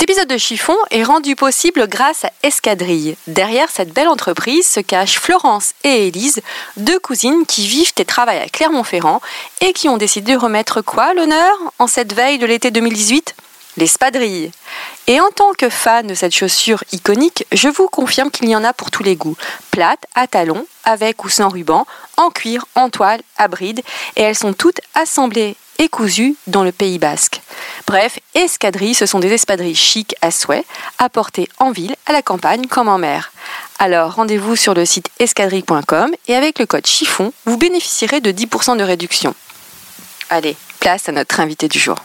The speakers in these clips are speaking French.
Cet épisode de Chiffon est rendu possible grâce à Escadrille. Derrière cette belle entreprise se cachent Florence et Élise, deux cousines qui vivent et travaillent à Clermont-Ferrand et qui ont décidé de remettre quoi l'honneur en cette veille de l'été 2018 L'espadrille. Et en tant que fan de cette chaussure iconique, je vous confirme qu'il y en a pour tous les goûts. Plate, à talons, avec ou sans ruban, en cuir, en toile, à bride, et elles sont toutes assemblées et cousues dans le Pays basque. Bref, escadrilles, ce sont des espadrilles chics à souhait, à porter en ville, à la campagne comme en mer. Alors rendez-vous sur le site escadrille.com et avec le code chiffon, vous bénéficierez de 10% de réduction. Allez, place à notre invité du jour.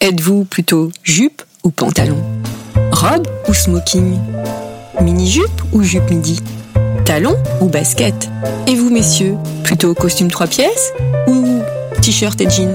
Êtes-vous plutôt jupe ou pantalon? Robe ou smoking? Mini-jupe ou jupe midi? Talon ou basket? Et vous, messieurs, plutôt costume trois pièces ou t-shirt et jean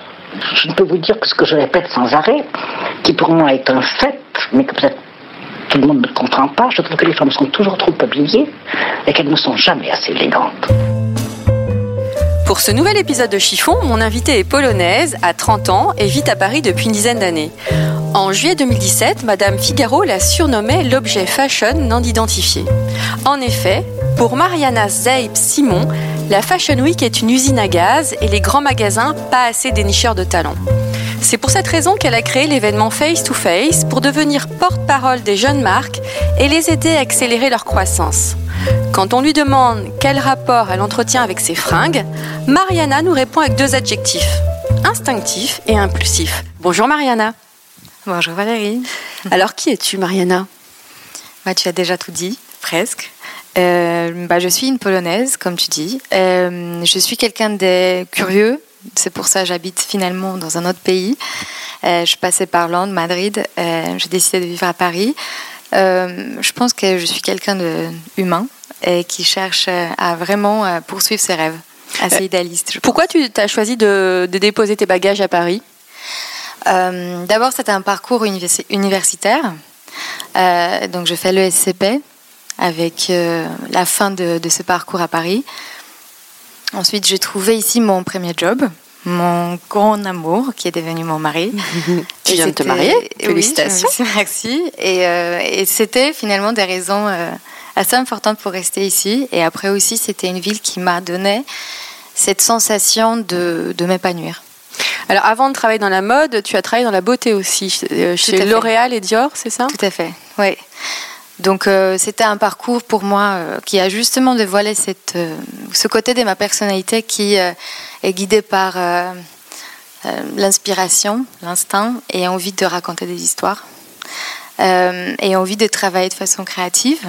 je ne peux vous dire que ce que je répète sans arrêt, qui pour moi est un fait, mais que peut-être tout le monde ne comprend pas, je trouve que les femmes sont toujours trop habillées et qu'elles ne sont jamais assez élégantes. Pour ce nouvel épisode de Chiffon, mon invitée est polonaise, a 30 ans et vit à Paris depuis une dizaine d'années. En juillet 2017, Madame Figaro la surnommait l'objet fashion non identifié. En effet, pour Mariana Zeib Simon, la Fashion Week est une usine à gaz et les grands magasins pas assez dénicheurs de talents. C'est pour cette raison qu'elle a créé l'événement Face to Face pour devenir porte-parole des jeunes marques et les aider à accélérer leur croissance. Quand on lui demande quel rapport elle entretient avec ses fringues, Mariana nous répond avec deux adjectifs, instinctif et impulsif. Bonjour Mariana. Bonjour Valérie. Alors qui es-tu Mariana bah, Tu as déjà tout dit, presque. Euh, bah, je suis une Polonaise, comme tu dis. Euh, je suis quelqu'un de curieux. C'est pour ça que j'habite finalement dans un autre pays. Euh, je passais par Londres, Madrid. J'ai décidé de vivre à Paris. je pense que je suis quelqu'un de humain et qui cherche à vraiment poursuivre ses rêves. Assez idéaliste. Pourquoi tu as choisi de, de, déposer tes bagages à Paris? D'abord, c'était un parcours universitaire. donc, je fais le SCP, avec euh, la fin de, ce parcours à Paris. Ensuite, j'ai trouvé ici mon premier job, mon grand amour, qui est devenu mon mari. tu viens de te marier Félicitations. Oui, merci. Et, euh, et c'était finalement des raisons euh, assez importantes pour rester ici. Et après aussi, c'était une ville qui m'a donné cette sensation de, de m'épanouir. Alors, avant de travailler dans la mode, tu as travaillé dans la beauté aussi, chez L'Oréal et Dior, c'est ça? Tout à fait, oui. Donc euh, c'était un parcours pour moi euh, qui a justement dévoilé cette, euh, ce côté de ma personnalité qui est guidé par l'inspiration, l'instinct et envie de raconter des histoires et envie de travailler de façon créative.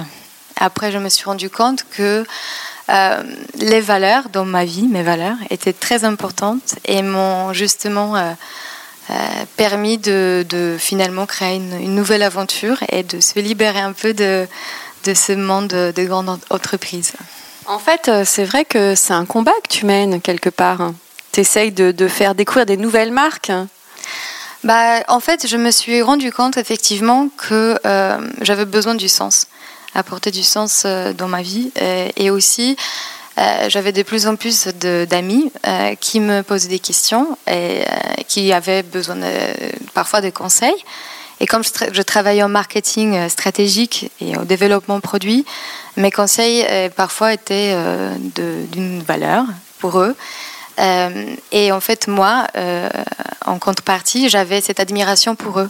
Après, je me suis rendu compte que les valeurs dans ma vie, mes valeurs, étaient très importantes et m'ont justement euh, permis de, finalement créer une, nouvelle aventure et de se libérer un peu de, de ce monde de grandes entreprises. En fait, euh, c'est vrai que c'est un combat que tu mènes quelque part. Tu essayes de, de, faire découvrir des nouvelles marques. Bah, en fait, je me suis rendu compte effectivement que euh, j'avais besoin du sens, apporter du sens dans ma vie et aussi euh, j'avais de plus en plus d'amis euh, qui me posaient des questions et euh, qui avaient besoin parfois de conseils. Et comme je, travaillais en marketing stratégique et au développement produit, mes conseils parfois étaient d'une valeur pour eux. et en fait, moi, en contrepartie, j'avais cette admiration pour eux.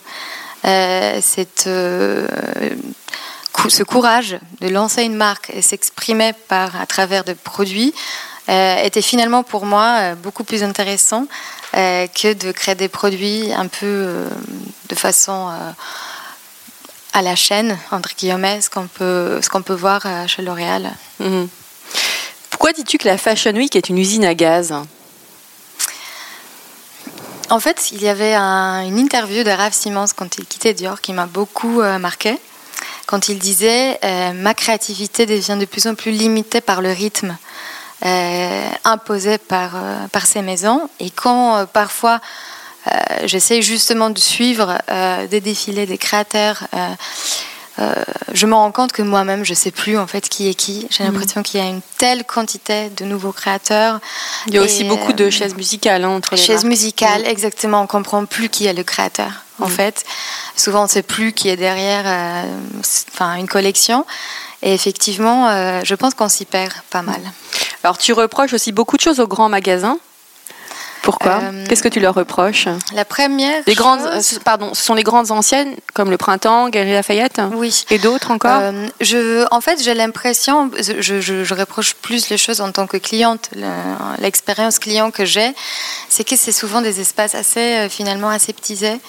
cette ce courage de lancer une marque et s'exprimer par à travers des produits euh, était finalement pour moi euh, beaucoup plus intéressant euh, que de créer des produits un peu de façon à la chaîne entre guillemets ce qu'on peut ce qu'on peut voir chez L'Oréal. Mhm. Pourquoi dis-tu que la Fashion Week est une usine à gaz? En fait, il y avait une interview de Raph Simons quand il quittait Dior qui m'a beaucoup marqué quand il disait ma créativité devient de plus en plus limitée par le rythme imposé par, par ces maisons. Et quand parfois j'essaie justement de suivre des défilés des créateurs, euh, je me rends compte que moi-même, je ne sais plus en fait qui est qui. J'ai mhm. l'impression qu'il y a une telle quantité de nouveaux créateurs. Il y a aussi beaucoup de euh, chaises musicales hein, entre les Chaises musicales, exactement. On comprend plus qui est le créateur. En mhm. fait, souvent on ne sait plus qui est derrière, euh, enfin une collection. Et effectivement, je pense qu'on s'y perd pas mal. Alors tu reproches aussi beaucoup de choses aux grands magasins. Pourquoi euh, Qu'est-ce que tu leur reproches La première. Les grandes, euh, pardon, ce sont les grandes anciennes comme le Printemps, Galerie Lafayette. Oui. Et d'autres encore. Euh, je, en fait, j'ai l'impression, je, je, reproche plus les choses en tant que cliente. L'expérience client que j'ai, c'est que c'est souvent des espaces assez finalement aseptisés.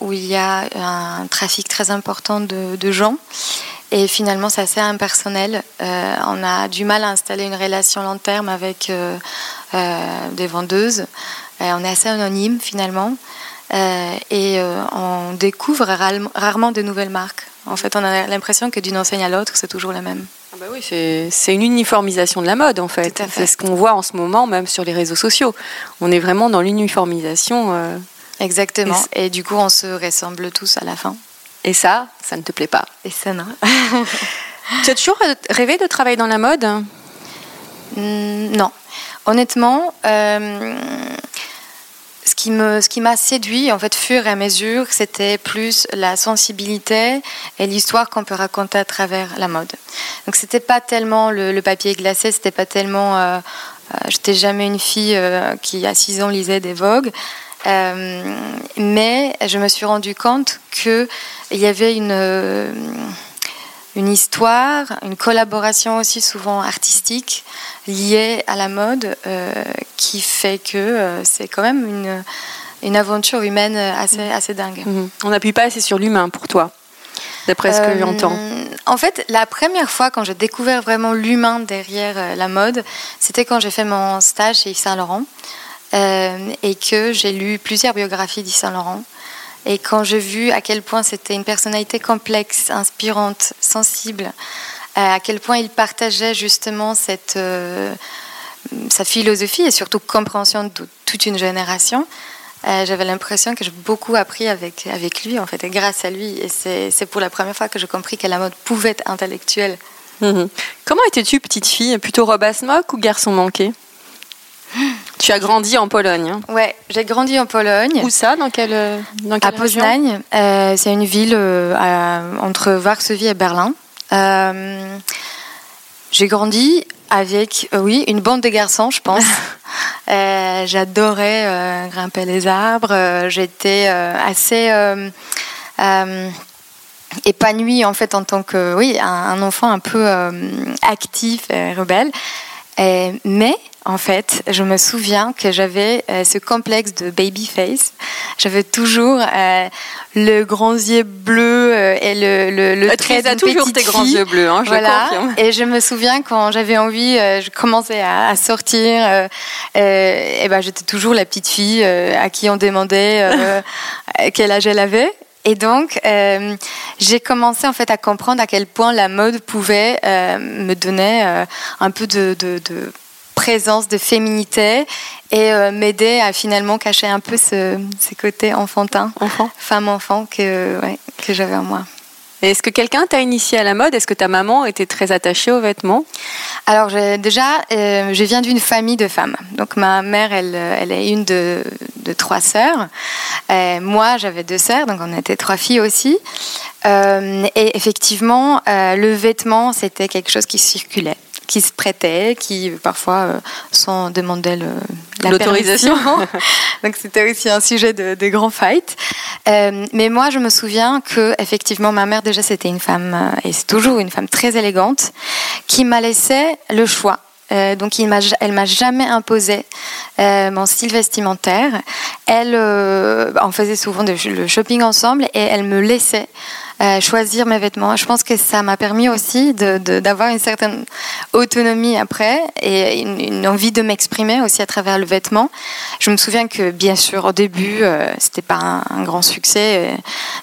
où il y a un trafic très important de, de gens. Et finalement, c'est assez impersonnel. Euh, on a du mal à installer une relation long terme avec euh, euh, des vendeuses. on est assez anonyme finalement. et on découvre rarement de nouvelles marques. En fait, on a l'impression que d'une enseigne à l'autre, c'est toujours la même. Ah bah oui, c'est une uniformisation de la mode en fait. fait. C'est ce qu'on voit en ce moment, même sur les réseaux sociaux. On est vraiment dans l'uniformisation. Exactement. et du coup, on se ressemble tous à la fin. Et ça, ça ne te plaît pas. Et ça, non. tu as toujours rêvé de travailler dans la mode? Mm, Non. Honnêtement, euh, ce qui me, ce qui m'a séduit, en fait, fur et à mesure, c'était plus la sensibilité et l'histoire qu'on peut raconter à travers la mode. Donc, c'était pas tellement le, papier glacé, c'était pas tellement. Euh, euh, j'étais jamais une fille qui, à 6 ans, lisait des Vogue. Euh, mais je me suis rendu compte qu'il y avait une, euh, une histoire, une collaboration aussi souvent artistique liée à la mode euh, qui fait que c'est quand même une, une aventure humaine assez, assez dingue. Mhm. On n'appuie pas assez sur l'humain pour toi d'après ce que j'entends En fait, la première fois quand j'ai découvert vraiment l'humain derrière la mode, c'était quand j'ai fait mon stage chez Yves Saint Laurent. Euh, et que j'ai lu plusieurs biographies d'Yves Saint Laurent. Et quand j'ai vu à quel point c'était une personnalité complexe, inspirante, sensible, euh, à quel point il partageait justement cette, euh, sa philosophie et surtout compréhension de toute une génération, j'avais l'impression que j'ai beaucoup appris avec, avec lui, en fait, et grâce à lui. Et c'est pour la première fois que j'ai compris que la mode pouvait être intellectuelle. Mhm. Comment étais-tu petite fille? Plutôt robe à smock ou garçon manqué? Tu as grandi en Pologne. Hein ouais, j'ai grandi en Pologne. Où ça? Dans quelle, dans À Poznań. Euh, c'est une ville euh, entre Varsovie et Berlin. Euh, j'ai grandi avec, oui, une bande de garçons, je pense. J'adorais grimper les arbres. J'étais assez épanouie en fait en tant que, oui, un, enfant un peu actif et rebelle. Mais en fait, je me souviens que j'avais euh, ce complexe de baby face. J'avais toujours euh, le grand yeux bleu euh, et le, le, le ah, trait de toujours tes grands yeux bleus, hein, je voilà. Et je me souviens quand j'avais envie, je commençais à, sortir. et ben, j'étais toujours la petite fille à qui on demandait quel âge elle avait. Et donc, j'ai commencé en fait à comprendre à quel point la mode pouvait me donner un peu de, de, de présence de féminité et euh, m'aider à finalement cacher un peu ce, ces côtés enfantins, enfant. femme-enfant que, que j'avais en moi. Est-ce que quelqu'un t'a initié à la mode? Est-ce que ta maman était très attachée aux vêtements? Alors déjà, euh, je viens d'une famille de femmes. Donc ma mère, elle, elle est une de, de trois sœurs. moi, j'avais deux sœurs, donc on était trois filles aussi. Euh, et effectivement, le vêtement, c'était quelque chose qui circulait qui se prêtaient, qui parfois euh, sans demander l'autorisation. Donc c'était aussi un sujet de, de grands fights. Euh, mais moi, je me souviens que effectivement, ma mère déjà c'était une femme euh, et c'est toujours une femme très élégante qui m'a laissé le choix Euh, donc, il elle m'a jamais imposé euh, mon style vestimentaire. Elle, euh, on faisait souvent de- le shopping ensemble et elle me laissait euh, choisir mes vêtements. Je pense que ça m'a permis aussi d'avoir une certaine autonomie après et une, une envie de m'exprimer aussi à travers le vêtement. Je me souviens que, bien sûr, au début, euh, c'était pas un, un grand succès.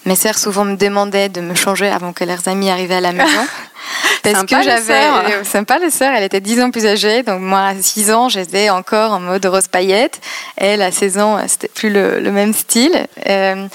Et mes sœurs souvent me demandaient de me changer avant que leurs amis arrivaient à la maison. Parce Sympa, que j'avais. euh, Sympa, les sœurs. Elle était 10 ans plus âgée. Donc, moi, à 6 ans, j'étais encore en mode rose paillette. Elle, à 16 ans, c'était plus le, le même style. Euh,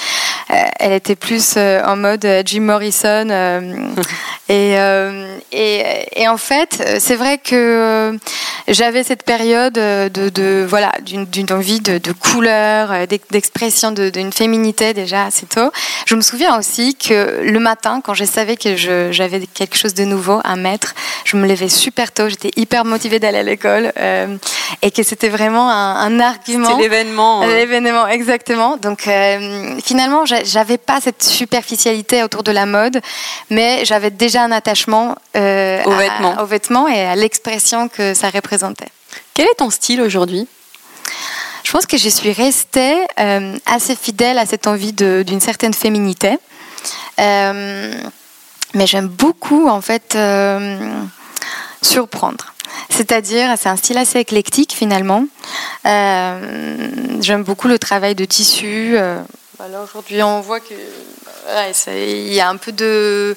euh, elle était plus euh, en mode euh, Jim Morrison. euh, et, euh, et, et en fait, euh, c'est vrai que j'avais cette période de, de voilà d'une envie de, de couleur, d'ex- d'expression de- d'une féminité déjà assez tôt. Je me souviens aussi que le matin, quand je savais que j'avais quelque chose de nouveau à mettre, je me levais super tôt. J'étais hyper motivée d'aller à l'école euh, et que c'était vraiment un, un argument. C'est l'événement. euh. L'événement, exactement. Donc euh, finalement, j'a- j'avais pas cette superficialité autour de la mode, mais j'avais déjà un attachement euh, Aux à- vêtements. aux vêtements et à l'expression que ça représentait. Quel est ton style aujourd'hui? Je pense que je suis restée euh, assez fidèle à cette envie d'une certaine féminité. Euh, mais j'aime beaucoup, en fait, surprendre. C'est-à-dire, c'est un style assez éclectique finalement. Euh, j'aime beaucoup le travail de tissu. euh, voilà, aujourd'hui, on voit que il y a un peu de.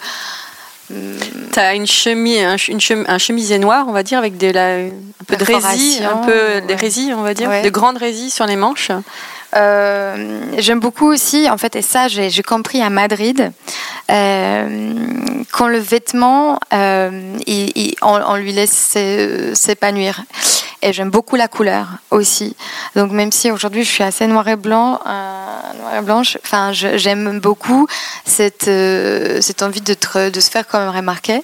Tu as une chemise, un, une un chemisier noir, on va dire, avec de la, un peu de résille, un peu des résilles, on va dire, Ouais. de grandes résilles sur les manches. Euh, J'aime beaucoup aussi, en fait, et ça j'ai compris à Madrid, euh, quand le vêtement, euh, il- il- on, on lui laisse s'é- s'épanouir. Et j'aime beaucoup la couleur aussi. Donc même si aujourd'hui je suis assez noir et blanc, euh, noir et blanche, enfin j'aime beaucoup cette euh, cette envie de, te- de se faire quand même remarquer.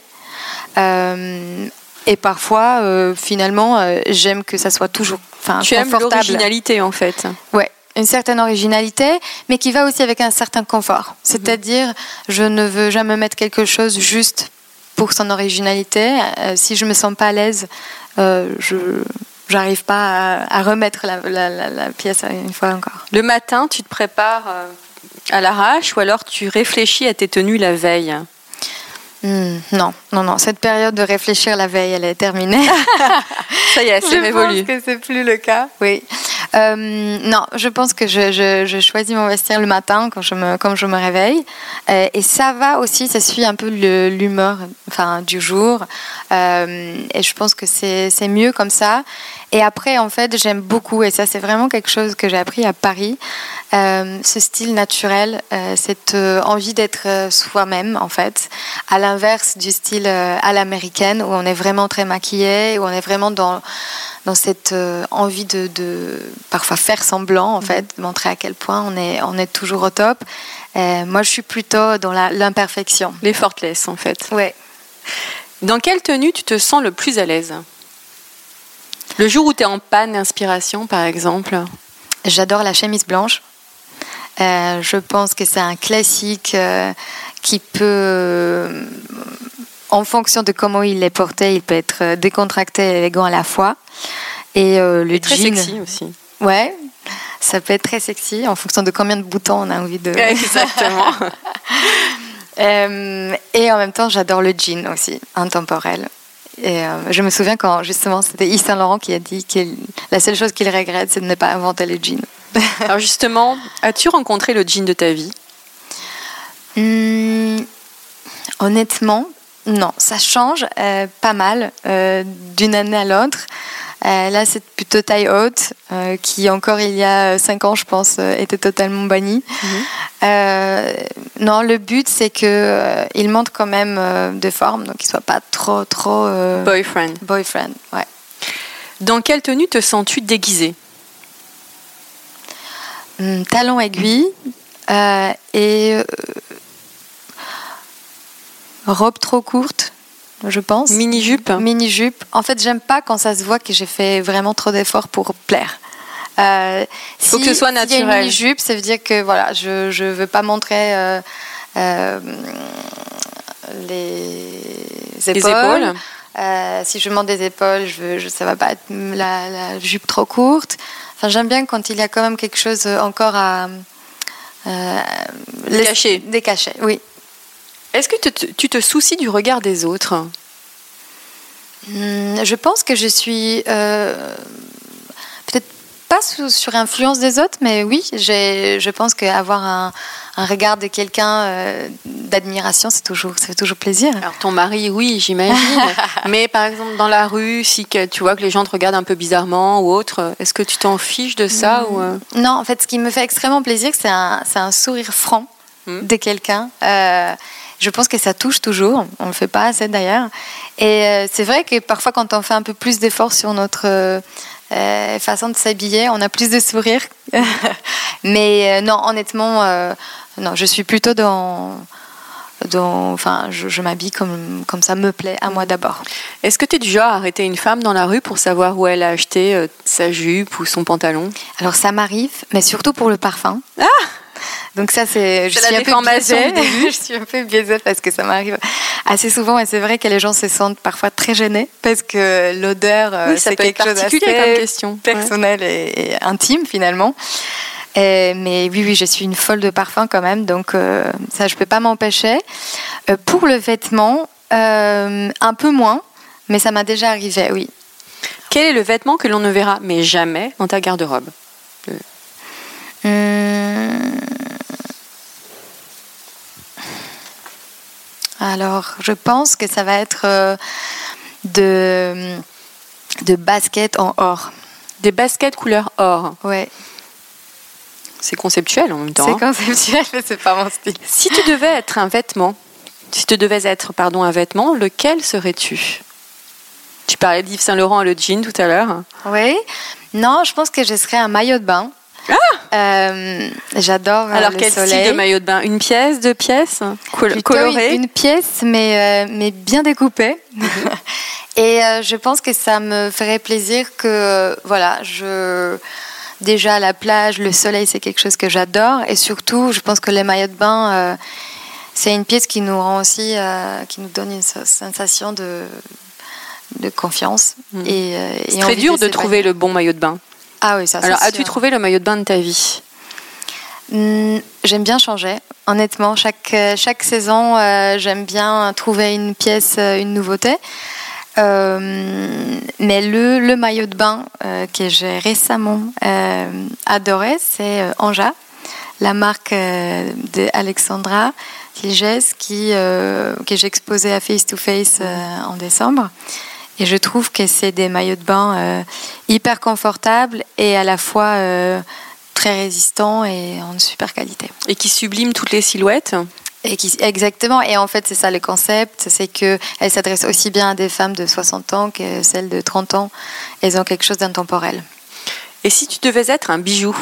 Euh, et parfois, finalement, j'aime que ça soit toujours, enfin, tu aimes l'originalité en fait. Ouais, une certaine originalité, mais qui va aussi avec un certain confort. C'est-à-dire, je ne veux jamais mettre quelque chose juste pour son originalité. Euh, si je me sens pas à l'aise, euh, je j'arrive pas à, à remettre la, la- la- la pièce une fois encore. Le matin, tu te prépares euh, à l'arrache ou alors tu réfléchis à tes tenues la veille? Hmm, non, non, non. Cette période de réfléchir la veille, elle est terminée. Ça y est, c'est je révolu. pense que c'est plus le cas. Oui. Euh, non, je pense que je, je- je choisis mon vestiaire le matin quand je me, quand je me réveille. Euh, et ça va aussi, ça suit un peu l'humeur enfin, du jour. Euh, et je pense que c'est mieux comme ça. Et après, en fait, j'aime beaucoup, et ça c'est vraiment quelque chose que j'ai appris à Paris, euh, ce style naturel, euh, cette euh, envie d'être soi-même, en fait, à l'inverse du style à l'américaine, où on est vraiment très maquillé, où on est vraiment dans, dans cette envie de, de parfois faire semblant, en fait, montrer à quel point on est, on est toujours au top. Moi, je suis plutôt dans l'imperfection. Les fortless en fait. Ouais. Dans quelle tenue tu te sens le plus à l'aise? Le jour où tu es en panne d'inspiration par exemple J'adore la chemise blanche. Euh, je pense que c'est un classique euh, qui peut, euh, en fonction de comment il est porté, il peut être décontracté et élégant à la fois. Et le très jean, sexy aussi. ouais, ça peut être très sexy en fonction de combien de boutons on a envie de. Exactement. Et en même temps, j'adore le jean aussi, intemporel. Et euh, je me souviens quand justement c'était Yves Saint Laurent qui a dit que la seule chose qu'il regrette, c'est de ne pas inventer le jean. Alors justement, as-tu rencontré le jean de ta vie? Hmm, honnêtement, non. Ça change euh, pas mal euh, d'une année à l'autre. Euh, là, c'est plutôt taille haute, euh, qui encore il y a cinq ans, je pense, euh, était totalement bannie. Euh, non, le but, c'est que euh, il montre quand même euh, de forme, donc il soit pas trop, trop euh, Boyfriend. boyfriend. Ouais. Dans quelle tenue te sens-tu déguisée? Hmm, talons aiguilles euh, et euh, robe trop courte, je pense. Mini-jupe Mini jupe. En fait, j'aime pas quand ça se voit que j'ai fait vraiment trop d'efforts pour plaire. Euh, Faut si- que ce soit s'il y a naturel. une mini jupe, ça veut dire que voilà, je je veux pas montrer euh, euh, les épaules. Les épaules Euh, si je monte des épaules, je veux, je, ça va pas être la, la jupe trop courte. Enfin, j'aime bien quand il y a quand même quelque chose encore à euh, les cacher. Des cachets, oui. Est-ce que tu te, tu te soucies du regard des autres? Hmm, je pense que je suis euh, peut-être pas sous, sur influence des autres, mais oui, je pense qu'avoir un, un regard de quelqu'un euh, d'admiration, c'est toujours, ça fait toujours plaisir. Alors ton mari, oui, j'imagine. mais par exemple dans la rue, si que, tu vois que les gens te regardent un peu bizarrement ou autre, est-ce que tu t'en fiches de ça hmm. ou euh? Non, en fait, ce qui me fait extrêmement plaisir, c'est un, un, sourire franc hmm. de quelqu'un. Euh, je pense que ça touche toujours. On le fait pas assez d'ailleurs. Et euh, c'est vrai que parfois, quand on fait un peu plus d'efforts sur notre euh, euh façon de s'habiller, on a plus de sourire. Mais euh, non, honnêtement, euh, non, je suis plutôt dans. dans enfin, je, je m'habille comme, comme ça me plaît, à moi d'abord. Est-ce que tu es du genre à arrêter une femme dans la rue pour savoir où elle a acheté sa jupe ou son pantalon? Alors ça m'arrive, mais surtout pour le parfum. Ah donc ça, c'est, je suis un peu biaisée. je suis un peu biaisée parce que ça m'arrive assez souvent et c'est vrai que les gens se sentent parfois très gênés parce que l'odeur, oui, c'est quelque chose d'assez personnel ouais. et, et, intime finalement. Et, mais oui, oui, je suis une folle de parfum quand même, donc euh, ça, je peux pas m'empêcher. Euh, pour le vêtement, euh, un peu moins, mais ça m'a déjà arrivé, oui. Quel est le vêtement que l'on ne verra mais jamais dans ta garde-robe le... hum... Alors, je pense que ça va être euh, de, de baskets en or. Des baskets couleur or Ouais. C'est conceptuel en même temps. C'est conceptuel, mais c'est pas mon style. Si tu devais être un vêtement, si tu devais être pardon un vêtement, lequel serais-tu? Tu parlais d'Yves Saint Laurent et le jean tout à l'heure. Oui. Non, je pense que je serais un maillot de bain. Ah euh, J'adore. Alors le quel soleil. style de maillot de bain? Une pièce, deux pièces, colorée une, une, pièce, mais euh, mais bien découpée. Mm -hmm. Et euh, je pense que ça me ferait plaisir que voilà, je déjà la plage, le soleil c'est quelque chose que j'adore et surtout, je pense que les maillots de bain c'est une pièce qui nous rend aussi, qui nous donne une sensation de de confiance. Mm. Et, euh, c'est très dur de, de trouver le bon maillot de bain. Ah oui, ça. Alors, as-tu trouvé le maillot de bain de ta vie? Mmh, J'aime bien changer. Honnêtement, chaque, chaque saison, euh, j'aime bien trouver une pièce, euh, une nouveauté. Euh, mais le, le, maillot de bain euh, que j'ai récemment euh, adoré, c'est Anja, la marque d'Alexandra Ligès qui, que j'ai exposé à Face to Face en décembre. Et je trouve que c'est des maillots de bain euh, hyper confortables et à la fois euh, très résistants et en super qualité. Et qui subliment toutes les silhouettes et qui, exactement. Et en fait, c'est ça le concept, c'est que elle s'adresse aussi bien à des femmes de 60 ans que celles de 30 ans. Elles ont quelque chose d'intemporel. Et si tu devais être un bijou?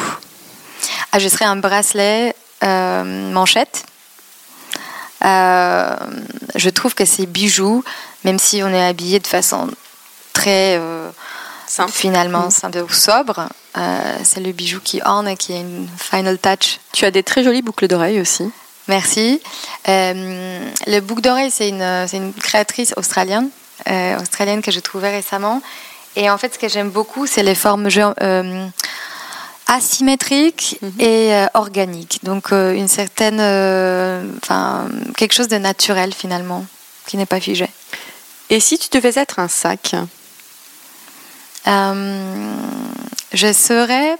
Ah, Je serais un bracelet euh, manchette. Euh, je trouve que ces bijoux, même si on est habillé de façon très euh, simple. finalement mmh. simple ou sobre, euh, c'est le bijou qui orne et qui a une final touch. Tu as des très jolies boucles d'oreilles aussi. Merci. Euh, le boucle d'oreille, c'est une, une, créatrice australienne, euh, australienne que j'ai trouvée récemment. Et en fait, ce que j'aime beaucoup, c'est les formes euh, asymétriques Mhm. mmh. et euh, organiques. Donc, euh, une certaine, enfin, quelque chose de naturel finalement, qui n'est pas figé. Et si tu devais être un sac euh, Je serais.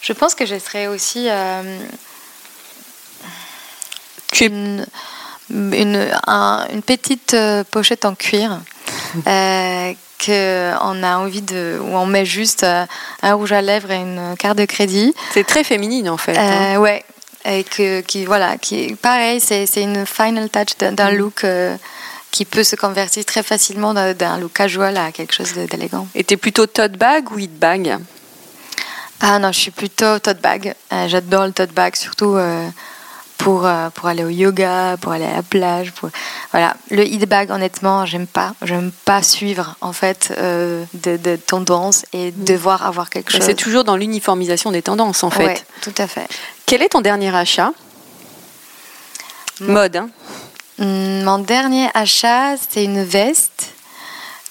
Je pense que je serais aussi. Euh, tu es... une, une, un, une, petite euh, pochette en cuir. Euh, que on a envie de où on met juste un rouge à lèvres et une carte de crédit. C'est très féminine en fait. Euh, ouais. Et que qui voilà qui pareil c'est une final touch d'un look euh, qui peut se convertir très facilement d'un look casual à quelque chose d'élégant. Et t'es plutôt tote bag ou hit bag? Ah non, je suis plutôt tote bag. Euh, J'adore le tote bag, surtout euh, pour, euh, pour aller au yoga, pour aller à la plage. Pour... Voilà. Le hit bag, honnêtement, j'aime pas. J'aime pas suivre en fait euh, de, de tendances et mmh. devoir avoir quelque chose. C'est toujours dans l'uniformisation des tendances en fait. Ouais, tout à fait. Quel est ton dernier achat? Mode, hein Hmm, mon dernier achat, c'était une veste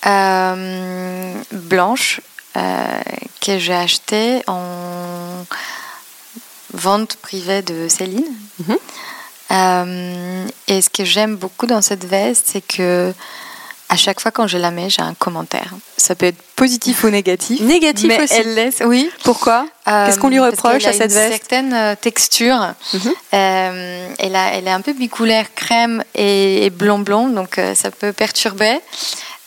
euh, blanche que j'ai achetée en vente privée de Céline. Mhm. Euh, et ce que j'aime beaucoup dans cette veste, c'est que à chaque fois quand je la mets, j'ai un commentaire. Ça peut être positif ou négatif. Négatif mais aussi. elle laisse, oui. Pourquoi? Qu'est-ce qu'on lui reproche à cette Une veste? certaine euh, texture. Mhm. Euh, elle, a- elle est un peu bicolaire, crème et, et blond blond, donc euh, ça peut perturber.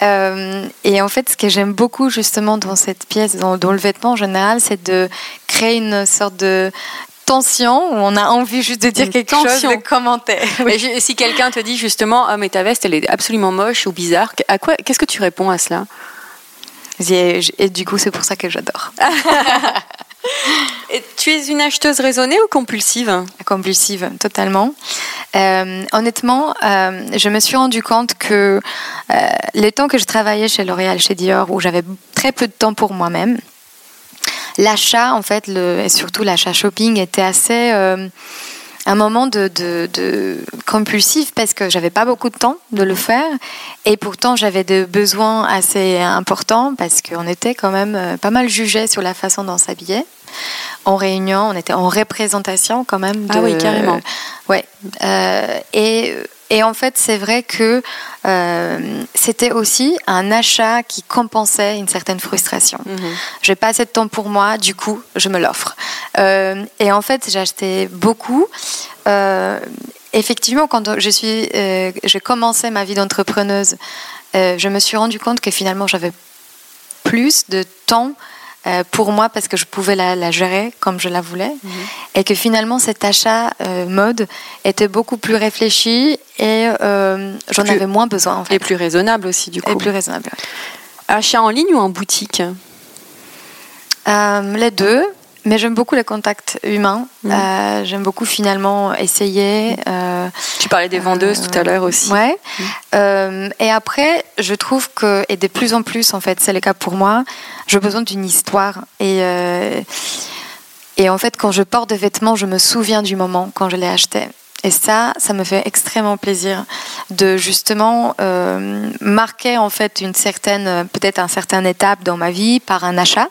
Euh, et en fait, ce que j'aime beaucoup justement dans cette pièce, dans, dans le vêtement en général, c'est de créer une sorte de tension où on a envie juste de dire Une quelque chose, de commenter. Et je- si quelqu'un te dit justement, ah mais ta veste elle est absolument moche ou bizarre, à quoi Qu'est-ce que tu réponds à cela? Et, et du coup, c'est pour ça que j'adore. Et tu es une acheteuse raisonnée ou compulsive? Compulsive totalement. Euh, honnêtement, euh, je me suis rendu compte que euh, les temps que je travaillais chez L'Oréal, chez Dior, où j'avais très peu de temps pour moi-même, l'achat, en fait, le, et surtout l'achat shopping, était assez euh, un moment de, de, de compulsif parce que j'avais pas beaucoup de temps de le faire et pourtant j'avais des besoins assez importants parce qu'on était quand même euh, pas mal jugés sur la façon dont on s'habillait. En réunion, on était en représentation quand même. Ah de- oui, carrément. Ouais. Euh, et, et en fait, c'est vrai que euh, c'était aussi un achat qui compensait une certaine frustration. J'ai pas assez de temps pour moi, du coup, je me l'offre. Euh, et en fait, j'ai acheté beaucoup. Euh, effectivement, quand je suis, j'ai commencé ma vie d'entrepreneuse, je me suis rendu compte que finalement, j'avais plus de temps euh, pour moi parce que je pouvais la, la gérer comme je la voulais et que finalement cet achat euh, mode était beaucoup plus réfléchi et euh, j'en avais moins besoin en fait Et plus raisonnable aussi du coup. Et plus raisonnable. ouais. Achat en ligne ou en boutique? Les deux, mais j'aime beaucoup les contacts humains. Mhm. Euh, j'aime beaucoup finalement essayer. euh, Tu parlais des vendeuses tout à l'heure aussi. Ouais. Euh, et après, je trouve que, et de plus en plus, en fait, c'est le cas pour moi, j'ai besoin d'une histoire. Et, euh, et en fait, quand je porte des vêtements, je me souviens du moment quand je l'ai acheté. Et ça, ça me fait extrêmement plaisir de justement euh, marquer en fait une certaine, peut-être un certain étape dans ma vie par un achat.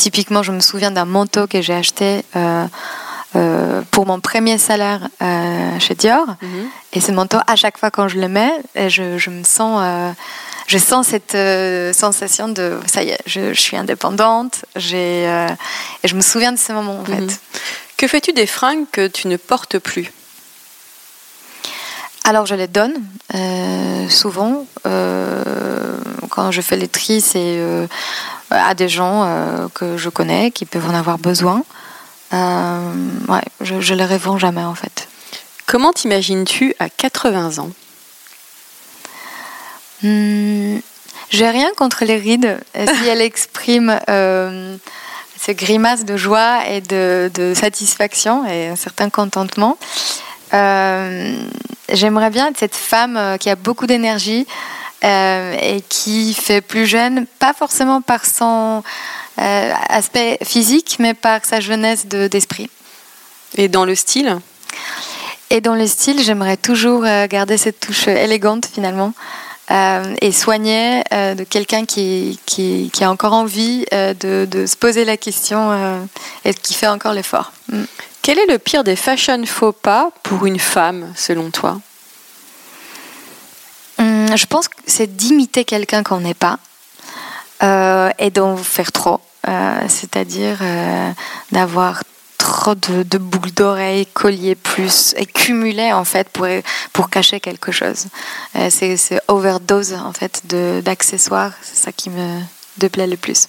Typiquement, je me souviens d'un manteau que j'ai acheté euh, euh, pour mon premier salaire euh, chez Dior. Mhm. Et ce manteau, à chaque fois quand je le mets, et je, je me sens, je sens cette euh, sensation de ça y est, je, je suis indépendante. J'ai, euh, et je me souviens de ce moment en fait. Mhm. Que fais-tu des fringues que tu ne portes plus? Alors je les donne euh, souvent quand je fais les tris, c'est à des gens euh, que je connais qui peuvent en avoir besoin. Euh, ouais, je, je les revends jamais en fait. Comment t'imagines-tu à 80 ans? Hmm, J'ai rien contre les rides euh, si elles expriment euh, ce grimace de joie et de, de satisfaction et un certain contentement. Euh, J'aimerais bien être cette femme euh, qui a beaucoup d'énergie euh, et qui fait plus jeune, pas forcément par son euh, aspect physique, mais par sa jeunesse de- d'esprit. Et dans le style? Et dans le style, j'aimerais toujours euh, garder cette touche élégante finalement euh, et soignée de quelqu'un qui, qui, qui a encore envie de, de se poser la question et qui fait encore l'effort. Mm. Quel est le pire des fashion faux pas pour une femme, selon toi? Je pense que c'est d'imiter quelqu'un qu'on n'est pas euh, et d'en faire trop. Euh, C'est-à-dire euh, d'avoir trop de, de boucles d'oreilles, colliers plus, et cumuler en fait pour, pour cacher quelque chose. C'est overdose en fait d'accessoires, c'est ça qui me déplaît le plus.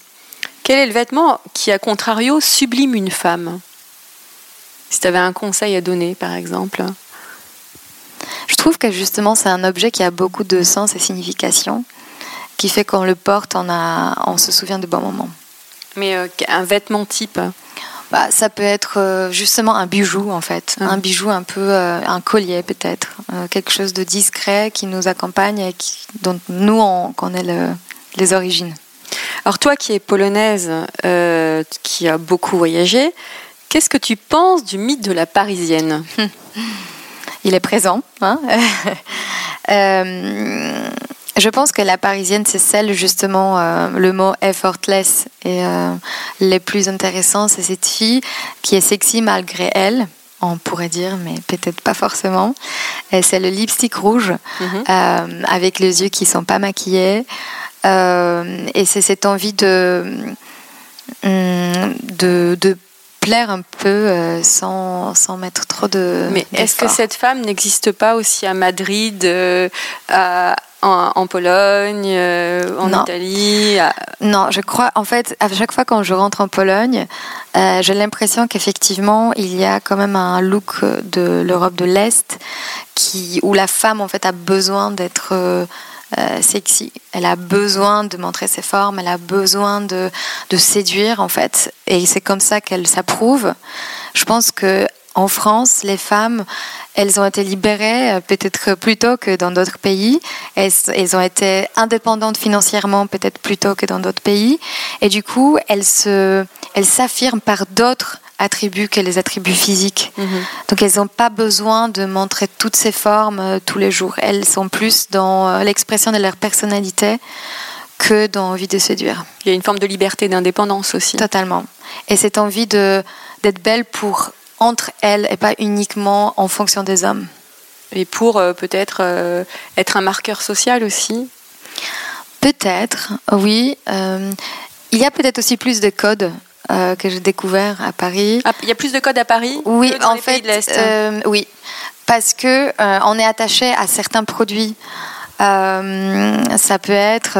Quel est le vêtement qui, à contrario, sublime une femme? Si tu avais un conseil à donner, par exemple. Je trouve que justement c'est un objet qui a beaucoup de sens et signification, qui fait qu'on le porte, on, a, on se souvient de bons moments. Mais euh, un vêtement type? Bah, ça peut être euh, justement un bijou en fait, Mhm. un bijou un peu, euh, un collier peut-être, euh, quelque chose de discret qui nous accompagne et qui, dont nous on connaît le- les origines. Alors toi qui es polonaise, qui a beaucoup voyagé, qu'est-ce que tu penses du mythe de la parisienne? il est présent. Hein. Euh, je pense que la parisienne, c'est celle justement, euh, le mot effortless et les plus intéressants, c'est cette fille qui est sexy malgré elle on pourrait dire, mais peut-être pas forcément. C'est le lipstick rouge mhm. avec les yeux qui sont pas maquillés. et c'est cette envie de, hum, de, de plaire un peu euh, sans, sans, mettre trop de. Mais est-ce que cette femme n'existe pas aussi à Madrid, euh, en, Pologne, euh, en Italie Non, je crois, en fait, à chaque fois quand je rentre en Pologne, j'ai l'impression qu'effectivement, il y a quand même un look de l'Europe de l'Est qui, où la femme, en fait, a besoin d'être euh, sexy. Elle a besoin de montrer ses formes, elle a besoin de, de séduire en fait. Et c'est comme ça qu'elle s'approuve. Je pense que en France, les femmes, elles ont été libérées euh, peut-être plus tôt que dans d'autres pays. Elles, ont été indépendantes financièrement peut-être plus tôt que dans d'autres pays. Et du coup, elles se, elles s'affirment par d'autres attributs que les attributs physiques. Mhm. Donc elles n'ont pas besoin de montrer toutes ces formes euh, tous les jours. Elles sont plus dans euh, l'expression de leur personnalité que dans l'envie de séduire. Il y a une forme de liberté, d'indépendance aussi. Totalement. Et cette envie de, d'être belle pour entre elles et pas uniquement en fonction des hommes. Et pour euh, peut-être être un marqueur social aussi Peut-être, oui. il y a peut-être aussi plus de codes euh, que j'ai découvert à Paris. Ah, il y a plus de codes à Paris Oui, en fait, euh, oui, parce que euh, on est attaché à certains produits. Ça peut être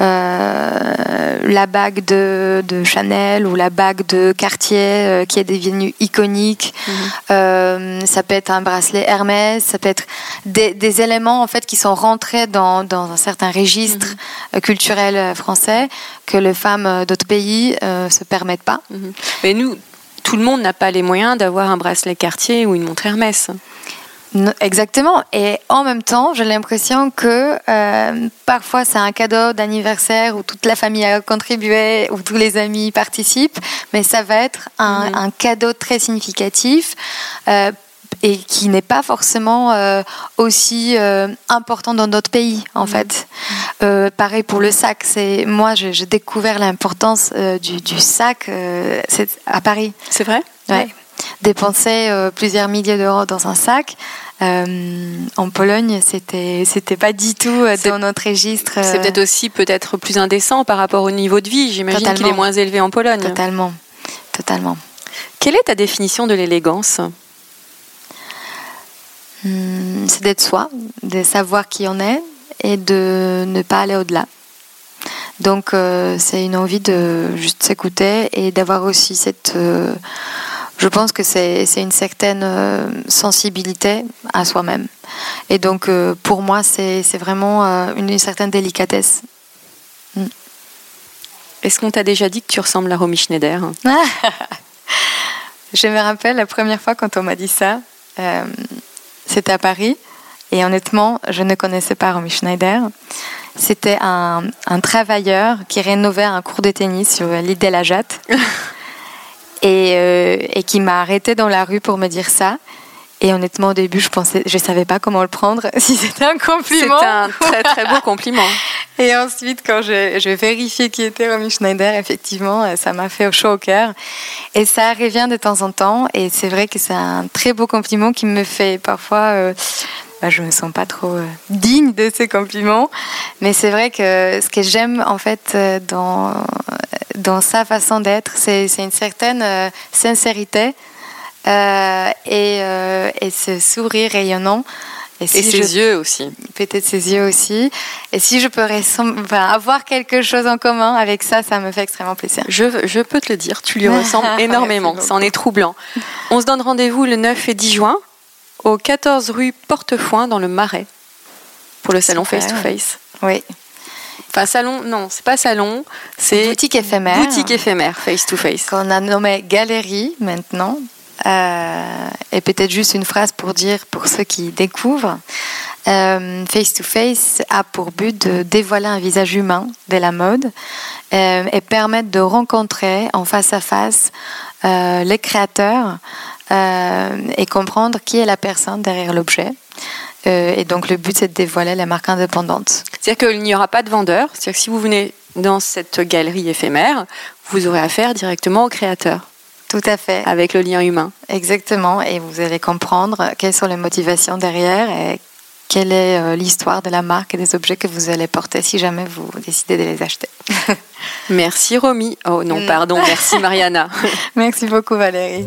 euh, la bague de, Chanel ou la bague de Cartier euh, qui est devenue iconique. Mhm. Euh, ça peut être un bracelet Hermès, ça peut être des, éléments en fait qui sont rentrés dans, un certain registre mhm. culturel français que les femmes d'autres pays ne se permettent pas. Mhm. Mais nous, tout le monde n'a pas les moyens d'avoir un bracelet Cartier ou une montre Hermès. Exactement. Et en même temps, j'ai l'impression que euh, parfois c'est un cadeau d'anniversaire où toute la famille a contribué, où tous les amis participent, mais ça va être un, cadeau très significatif. Euh, et qui n'est pas forcément euh, aussi important dans d'autres pays en fait. pareil pour le sac, c'est moi j'ai découvert l'importance du, du, sac à Paris. C'est vrai? Ouais dépenser euh, plusieurs milliers d'euros dans un sac. Euh, en Pologne, c'était c'était pas du tout euh, dans notre registre. C'est peut-être aussi peut-être plus indécent par rapport au niveau de vie. J'imagine qu'il est moins élevé en Pologne. Totalement, totalement. Quelle est ta définition de l'élégance? Hmm, C'est d'être soi, de savoir qui on est et de ne pas aller au-delà. Donc c'est une envie de juste s'écouter et d'avoir aussi cette je pense que c'est une certaine euh, sensibilité à soi-même. Et donc, euh, pour moi, c'est vraiment euh, une, certaine délicatesse. Mm. Est-ce qu'on t'a déjà dit que tu ressembles à Romy Schneider Je me rappelle la première fois quand on m'a dit ça, c'était à Paris. Et honnêtement, je ne connaissais pas Romy Schneider. C'était un, un, travailleur qui rénovait un cours de tennis sur l'île de la Jatte. et, euh, et qui m'a arrêté dans la rue pour me dire ça. Et honnêtement, au début, je pensais, je savais pas comment le prendre, si c'était un compliment. C'était un très très beau compliment. Et ensuite, quand je, je vérifié qui était Romy Schneider, effectivement, euh, ça m'a fait chaud au cœur. Et ça revient de temps en temps. Et c'est vrai que c'est un très beau compliment qui me fait parfois. Euh, bah, je me sens pas trop euh, digne de ces compliments, mais c'est vrai que ce que j'aime en fait dans dans sa façon d'être. C'est une certaine euh, sincérité euh, et, euh, et, ce sourire rayonnant. Et, ses yeux aussi. Peut-être ses yeux aussi. Et si je peux avoir quelque chose en commun avec ça, ça me fait extrêmement plaisir. Je, je peux te le dire, tu lui ressembles énormément. Ça en est troublant. On se donne rendez-vous le 9 et 10 juin au 14 rue Portefoin dans le Marais pour le salon Face to Face. Oui. Enfin, salon, non, c'est pas salon, c'est. Boutique éphémère. Boutique éphémère, face to face. Qu'on a nommé galerie maintenant. Euh, et peut-être juste une phrase pour dire pour ceux qui découvrent. Euh, face to face a pour but de dévoiler un visage humain de la mode euh, et permettre de rencontrer en face à face les créateurs et comprendre qui est la personne derrière l'objet. Et donc le but c'est de dévoiler la marque indépendante. C'est-à-dire qu'il n'y aura pas de vendeur. C'est-à-dire que si vous venez dans cette galerie éphémère, vous aurez affaire directement au créateur. Tout à fait. Avec le lien humain. Exactement. Et vous allez comprendre quelles sont les motivations derrière et quelle est euh, l'histoire de la marque et des objets que vous allez porter si jamais vous décidez de les acheter. merci Romy. Oh non, mm. pardon, merci Mariana. merci beaucoup Valérie.